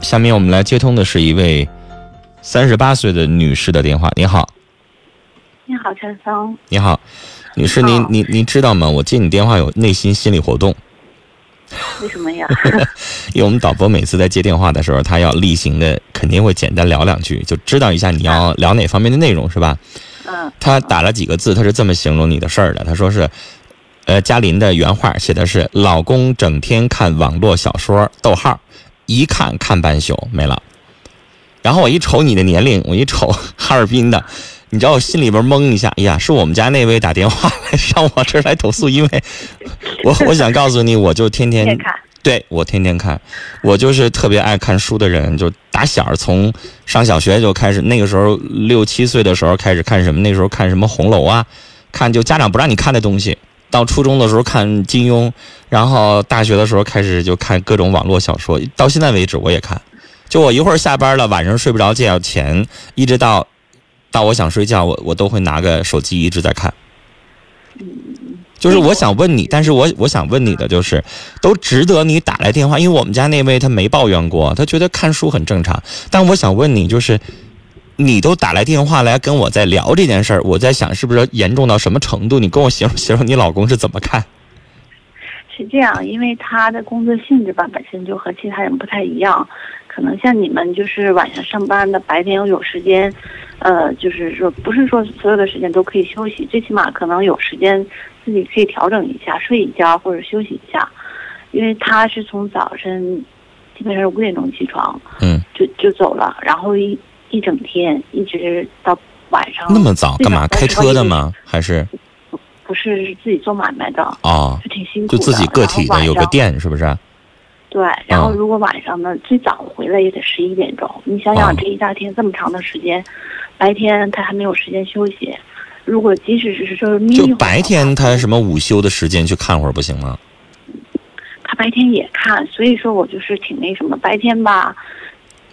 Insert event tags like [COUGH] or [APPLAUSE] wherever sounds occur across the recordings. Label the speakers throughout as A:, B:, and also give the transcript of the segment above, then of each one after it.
A: 下面我们来接通的是一位三十八岁的女士的电话。你好，
B: 你好，陈峰。
A: 你好，女士，您您您知道吗？我接你电话有内心心理活动。
B: 为什么呀？[LAUGHS]
A: 因为我们导播每次在接电话的时候，他要例行的肯定会简单聊两句，就知道一下你要聊哪方面的内容，是吧？
B: 嗯。
A: 他打了几个字，他是这么形容你的事儿的。他说是，呃，嘉林的原话写的是：老公整天看网络小说，逗号，一看看半宿，没了。然后我一瞅你的年龄，我一瞅 [LAUGHS] 哈尔滨的，你知道我心里边懵一下，哎呀，是我们家那位打电话来上我这儿来投诉，因为 [LAUGHS] 我我想告诉你，我就天天
B: 看。
A: 对我天天看，我就是特别爱看书的人，就打小从上小学就开始，那个时候六七岁的时候开始看什么，那时候看什么红楼啊，看就家长不让你看的东西。到初中的时候看金庸，然后大学的时候开始就看各种网络小说，到现在为止我也看。就我一会儿下班了，晚上睡不着觉前，一直到到我想睡觉，我我都会拿个手机一直在看。就是我想问你，但是我我想问你的就是，都值得你打来电话，因为我们家那位他没抱怨过，他觉得看书很正常。但我想问你，就是你都打来电话来跟我在聊这件事儿，我在想是不是严重到什么程度？你跟我形容形容你老公是怎么看？
B: 是这样，因为他的工作性质吧，本身就和其他人不太一样，可能像你们就是晚上上班的，白天又有时间。呃，就是说，不是说所有的时间都可以休息，最起码可能有时间自己可以调整一下，睡一觉或者休息一下。因为他是从早晨基本上是五点钟起床，
A: 嗯，
B: 就就走了，然后一一整天一直到晚上。
A: 那么早干嘛？开车的吗？还是？
B: 不是，是自己做买卖的。
A: 哦，
B: 就挺辛苦
A: 的。就自己个体的有个店，是不是？
B: 对，然后如果晚上呢，最早回来也得十一点钟。你想想，这一大天这么长的时间。白天他还没有时间休息，如果即使是说眯
A: 就白天他什么午休的时间去看会儿不行吗？
B: 他白天也看，所以说我就是挺那什么。白天吧，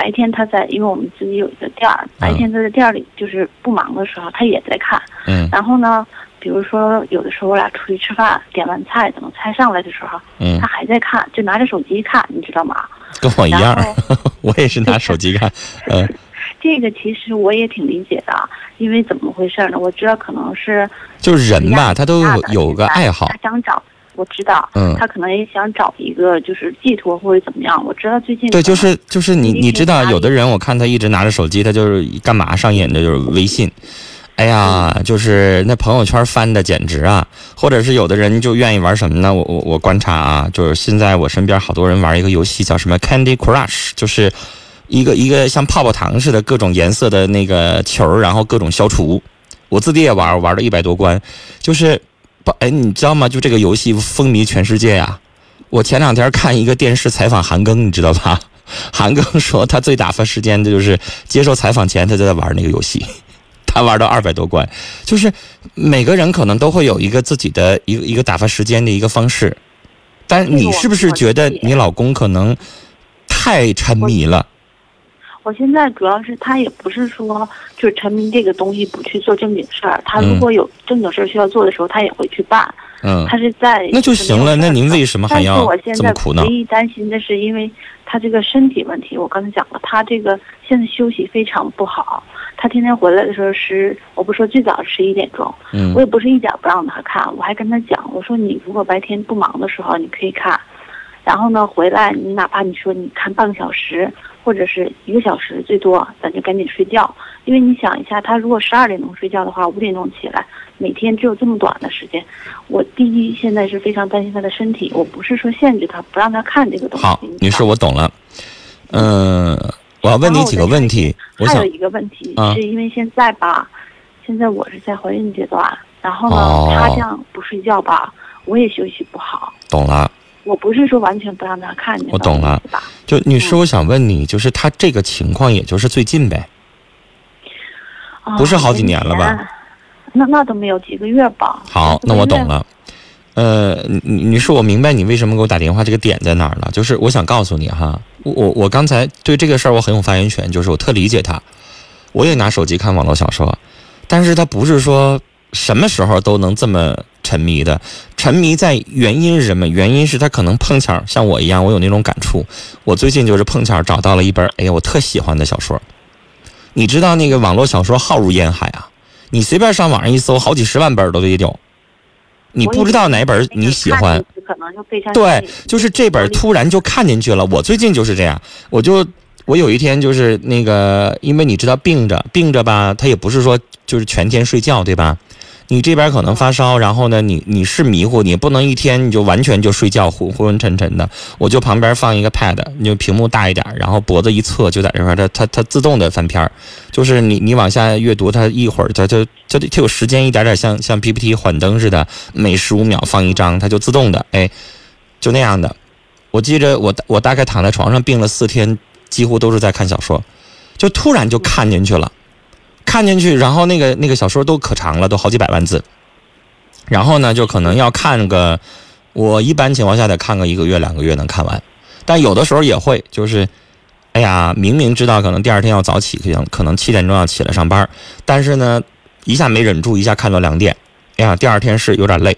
B: 白天他在，因为我们自己有一个店儿，白天他在店里就是不忙的时候，他也在看。
A: 嗯。
B: 然后呢，比如说有的时候我俩出去吃饭，点完菜等菜上来的时候，
A: 嗯，
B: 他还在看，就拿着手机看，你知道吗？
A: 跟我一样，[LAUGHS] 我也是拿手机看，[LAUGHS] 嗯。
B: 这个其实我也挺理解的，因为怎么回事呢？我知道可能是
A: 就是人吧，他都有个爱好，
B: 他想找，我知道，
A: 嗯，
B: 他可能也想找一个就是寄托或者怎么样。我知道最近
A: 对，就是就是你你知道，有的人我看他一直拿着手机，他就是干嘛上瘾的，就是微信。哎呀，就是那朋友圈翻的简直啊，或者是有的人就愿意玩什么呢？我我我观察啊，就是现在我身边好多人玩一个游戏叫什么 Candy Crush，就是。一个一个像泡泡糖似的各种颜色的那个球，然后各种消除。我自己也玩，玩了一百多关，就是，哎，你知道吗？就这个游戏风靡全世界呀。我前两天看一个电视采访韩庚，你知道吧？[LAUGHS] 韩庚说他最打发时间的就是接受采访前他就在玩那个游戏，他玩到二百多关。就是每个人可能都会有一个自己的一个一个打发时间的一个方式，但你是不是觉得你老公可能太沉迷了？
B: 我现在主要是他也不是说就是沉迷这个东西不去做正经事儿，他如果有正经事儿需要做的时候，他也会去办。
A: 嗯，
B: 他是在
A: 那就行了。那您为什么还要这么苦
B: 呢？唯一担心的是，因为他这个身体问题，我刚才讲了，他这个现在休息非常不好。他天天回来的时候是，我不说最早十一点钟，
A: 嗯，
B: 我也不是一点不让他看，我还跟他讲，我说你如果白天不忙的时候，你可以看。然后呢，回来你哪怕你说你看半个小时或者是一个小时最多，咱就赶紧睡觉。因为你想一下，他如果十二点钟睡觉的话，五点钟起来，每天只有这么短的时间。我第一现在是非常担心他的身体，我不是说限制他不让他看这个东西。
A: 好，女士，我懂了。嗯，我要问你几个问题。
B: 我还有一个问题，是因为现在吧，现在我是在怀孕阶段，然后呢，他这样不睡觉吧，我也休息不好。
A: 懂了。
B: 我不是说完全不让他看见，
A: 我懂了。就女士，我想问你，就是他这个情况，也就是最近呗，不是好几年了吧？
B: 那那都没有几个月吧？
A: 好，那我懂了。呃，女士，我明白你为什么给我打电话，这个点在哪儿了？就是我想告诉你哈，我我刚才对这个事儿我很有发言权，就是我特理解他，我也拿手机看网络小说，但是他不是说什么时候都能这么沉迷的？沉迷在原因是什么？原因是他可能碰巧像我一样，我有那种感触。我最近就是碰巧找到了一本，哎呀，我特喜欢的小说。你知道那个网络小说浩如烟海啊，你随便上网上一搜，好几十万本都得有。你不知道哪本你喜欢，对，就是这本突然就看进去了。我最近就是这样，我就我有一天就是那个，因为你知道病着病着吧，他也不是说就是全天睡觉，对吧？你这边可能发烧，然后呢，你你是迷糊，你不能一天你就完全就睡觉昏昏沉沉的。我就旁边放一个 pad，你就屏幕大一点，然后脖子一侧就在这块，它它它自动的翻篇儿，就是你你往下阅读，它一会儿它就它它有时间一点点像像 PPT 缓灯似的，每十五秒放一张，它就自动的，哎，就那样的。我记着我我大概躺在床上病了四天，几乎都是在看小说，就突然就看进去了。看进去，然后那个那个小说都可长了，都好几百万字。然后呢，就可能要看个，我一般情况下得看个一个月两个月能看完。但有的时候也会，就是，哎呀，明明知道可能第二天要早起，可能可能七点钟要起来上班，但是呢，一下没忍住，一下看到两点，哎呀，第二天是有点累。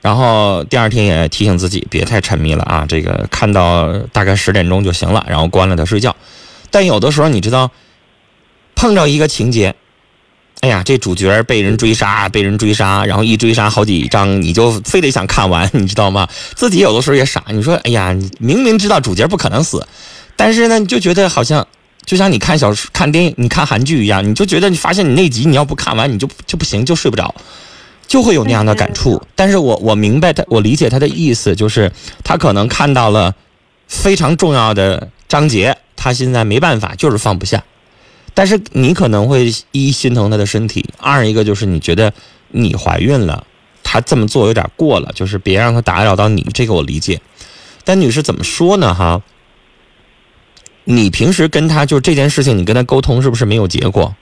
A: 然后第二天也提醒自己别太沉迷了啊，这个看到大概十点钟就行了，然后关了它睡觉。但有的时候你知道。碰着一个情节，哎呀，这主角被人追杀，被人追杀，然后一追杀好几章，你就非得想看完，你知道吗？[LAUGHS] 自己有的时候也傻，你说，哎呀，你明明知道主角不可能死，但是呢，你就觉得好像就像你看小说、看电影、你看韩剧一样，你就觉得你发现你那集你要不看完，你就就不行，就睡不着，就会有那样的感触。但是我我明白他，我理解他的意思，就是他可能看到了非常重要的章节，他现在没办法，就是放不下。但是你可能会一心疼他的身体，二一个就是你觉得你怀孕了，他这么做有点过了，就是别让他打扰到你，这个我理解。但女士怎么说呢？哈，你平时跟他就这件事情，你跟他沟通是不是没有结果？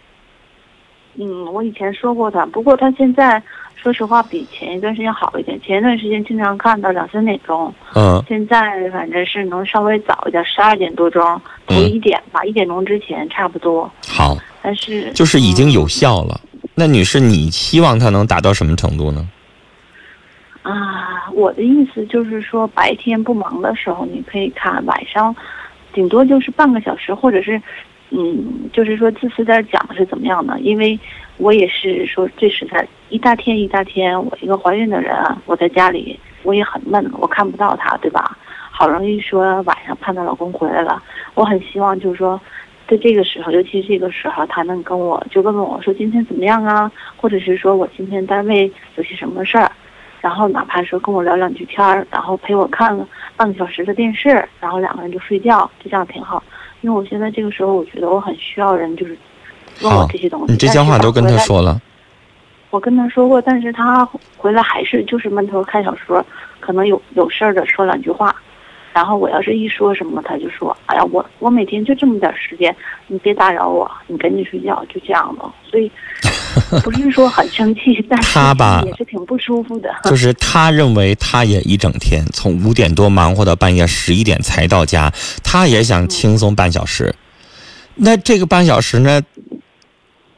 B: 嗯，我以前说过他，不过他现在。说实话，比前一段时间好一点。前一段时间经常看到两三点钟，
A: 嗯，
B: 现在反正是能稍微早一点，十二点多钟，头一点吧，一点钟之前差不多。
A: 好，
B: 但是
A: 就是已经有效了。那女士，你希望它能达到什么程度呢？
B: 啊，我的意思就是说，白天不忙的时候你可以看，晚上顶多就是半个小时，或者是。嗯，就是说自私点讲是怎么样呢？因为我也是说最实在，一大天一大天，我一个怀孕的人，我在家里我也很闷，我看不到他，对吧？好容易说晚上盼到老公回来了，我很希望就是说，在这个时候，尤其这个时候，他能跟我就问问我说今天怎么样啊？或者是说我今天单位有些什么事儿，然后哪怕说跟我聊两句天儿，然后陪我看半个小时的电视，然后两个人就睡觉，就这样挺好。因为我现在这个时候，我觉得我很需要人，就是问我这些东西。
A: 你这些话都跟他说了。
B: 我跟他说过，但是他回来还是就是闷头看小说，可能有有事儿的说两句话，然后我要是一说什么，他就说：“哎呀，我我每天就这么点时间，你别打扰我，你赶紧睡觉。”就这样的，所以 [LAUGHS] 不是说很生气，但是
A: 他吧
B: 也是挺不舒服的。[LAUGHS]
A: 就是他认为他也一整天从五点多忙活到半夜十一点才到家，他也想轻松半小时。那这个半小时呢，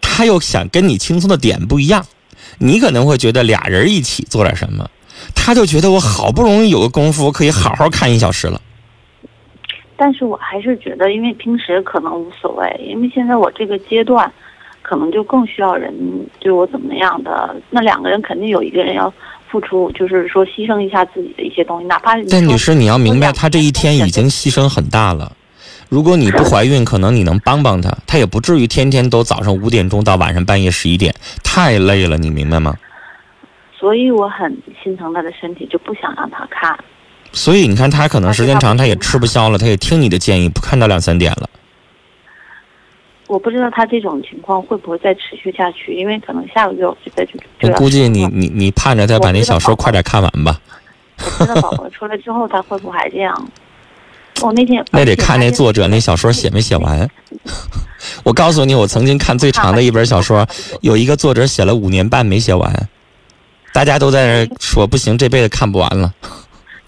A: 他又想跟你轻松的点不一样。你可能会觉得俩人一起做点什么，他就觉得我好不容易有个功夫，可以好好看一小时了。
B: 但是我还是觉得，因为平时可能无所谓，因为现在我这个阶段，可能就更需要人对我怎么样的。那两个人肯定有一个人要付出，就是说牺牲一下自己的一些东西，哪怕。
A: 但女士，你要明白，她这一天已经牺牲很大了。如果你不怀孕，可能你能帮帮她，她也不至于天天都早上五点钟到晚上半夜十一点，太累了，你明白吗？
B: 所以我很心疼她的身体，就不想让她看。
A: 所以你看，她可能时间长，她也吃不消了，她也听你的建议，不看到两三点了。
B: 我不知道他这种情况会不会再持续下去，因为可能下个月我就再去。
A: 我估计你你你盼着他把那小说快点看完吧。
B: 我知道宝宝出来之后他会不会还这样？我那天 [LAUGHS]
A: 那得看那作者那小说写没写完。[LAUGHS] 我告诉你，我曾经看最长的一本小说，有一个作者写了五年半没写完，大家都在那说不行，这辈子看不完了。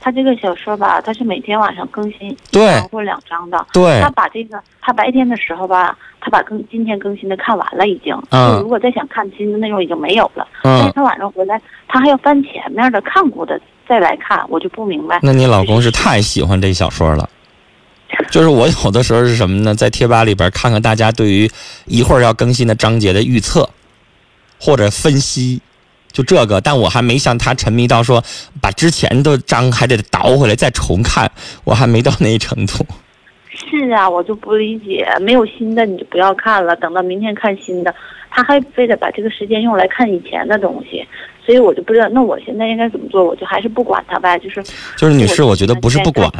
B: 他这个小说吧，他是每天晚上更新一
A: 对
B: 张或两章的。
A: 对
B: 他把这个，他白天的时候吧，他把更今天更新的看完了，已经。
A: 嗯
B: 就如果再想看新的内容，已经没有了。但是
A: 嗯，
B: 他晚上回来，他还要翻前面的看过的再来看，我就不明白。
A: 那你老公是太喜欢这小说了。就是我有的时候是什么呢？在贴吧里边看看大家对于一会儿要更新的章节的预测或者分析，就这个。但我还没像他沉迷到说把之前的章还得倒回来再重看，我还没到那程度。
B: 是啊，我就不理解，没有新的你就不要看了，等到明天看新的，他还非得把这个时间用来看以前的东西，所以我就不知道，那我现在应该怎么做？我就还是不管他呗，就是
A: 就是女士，我觉得不是不管，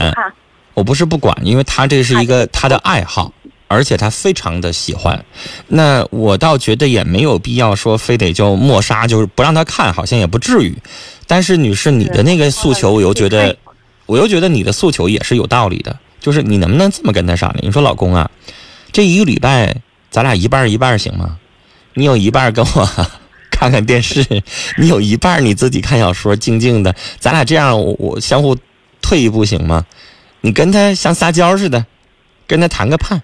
A: 我不是不管，因为他这是一个他的爱好，而且他非常的喜欢。那我倒觉得也没有必要说非得就抹杀，就是不让他看，好像也不至于。但是女士，你的那个诉求，我又觉得，我又觉得你的诉求也是有道理的。就是你能不能这么跟他商量？你说老公啊，这一个礼拜咱俩一半一半行吗？你有一半跟我看看电视，你有一半你自己看小说，静静的，咱俩这样我我相互退一步行吗？你跟他像撒娇似的，跟他谈个判，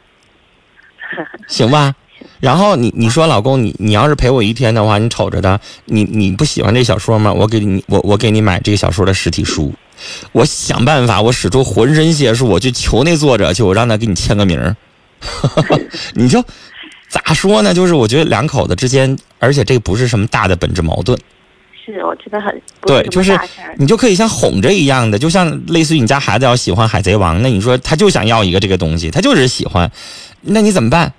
A: [LAUGHS] 行吧？然后你你说老公，你你要是陪我一天的话，你瞅着他，你你不喜欢这小说吗？我给你我我给你买这个小说的实体书，我想办法，我使出浑身解数，我去求那作者去，我让他给你签个名儿。[LAUGHS] 你就咋说呢？就是我觉得两口子之间，而且这不是什么大的本质矛盾，
B: 是我觉得很
A: 对，就是你就可以像哄着一样的，就像类似于你家孩子要喜欢海贼王，那你说他就想要一个这个东西，他就是喜欢，那你怎么办？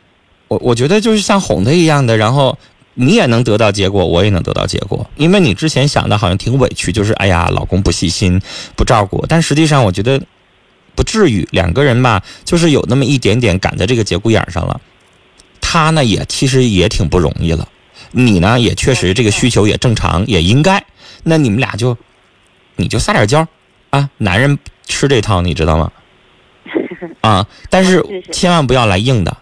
A: 我我觉得就是像哄他一样的，然后你也能得到结果，我也能得到结果，因为你之前想的好像挺委屈，就是哎呀，老公不细心不照顾，但实际上我觉得不至于，两个人吧，就是有那么一点点赶在这个节骨眼上了，他呢也其实也挺不容易了，你呢也确实这个需求也正常，也应该。那你们俩就，你就撒点娇，啊，男人吃这套，你知道吗？[LAUGHS] 啊，但是 [LAUGHS] 千万不要来硬的。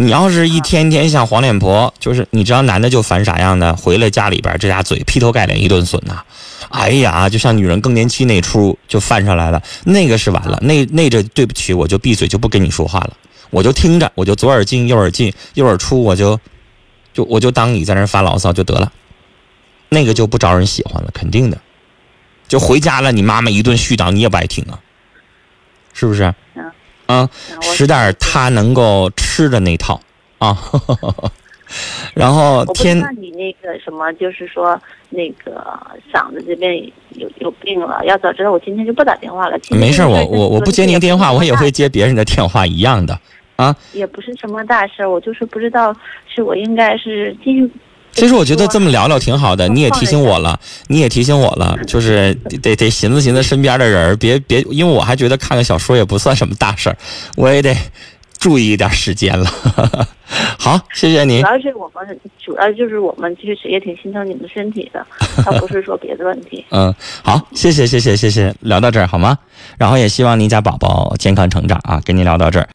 A: 你要是一天天像黄脸婆，就是你知道男的就烦啥样的，回来家里边这家嘴劈头盖脸一顿损呐、哎呀，就像女人更年期那出就犯上来了，那个是完了，那那这对不起，我就闭嘴就不跟你说话了，我就听着，我就左耳进右耳进，右耳出，我就就我就当你在那发牢骚就得了。那个就不招人喜欢了，肯定的。就回家了，你妈妈一顿絮叨，你也不爱听啊，是不是？
B: 嗯
A: 啊，使点儿他能够吃的那套啊。[LAUGHS] 然后天
B: 那你那个什么，就是说那个嗓子这边有有病了，要早知道我今天就不打电话了。
A: 没事我我我不接您电话，我也会接别人的电话一样的啊。
B: 也不是什么大事儿，我就是不知道是我应该是继续。
A: 其实我觉得这么聊聊挺好的，你也提醒我了，你也提醒我了，就是得得得寻思寻思身边的人儿，别别，因为我还觉得看个小说也不算什么大事儿，我也得注意一点时间了。[LAUGHS] 好，谢谢您
B: 主。要是我们，主要就是我们其实也挺心疼你们身体的，倒不是说别的问题。[LAUGHS]
A: 嗯，好，谢谢谢谢谢谢，聊到这儿好吗？然后也希望您家宝宝健康成长啊，跟您聊到这儿。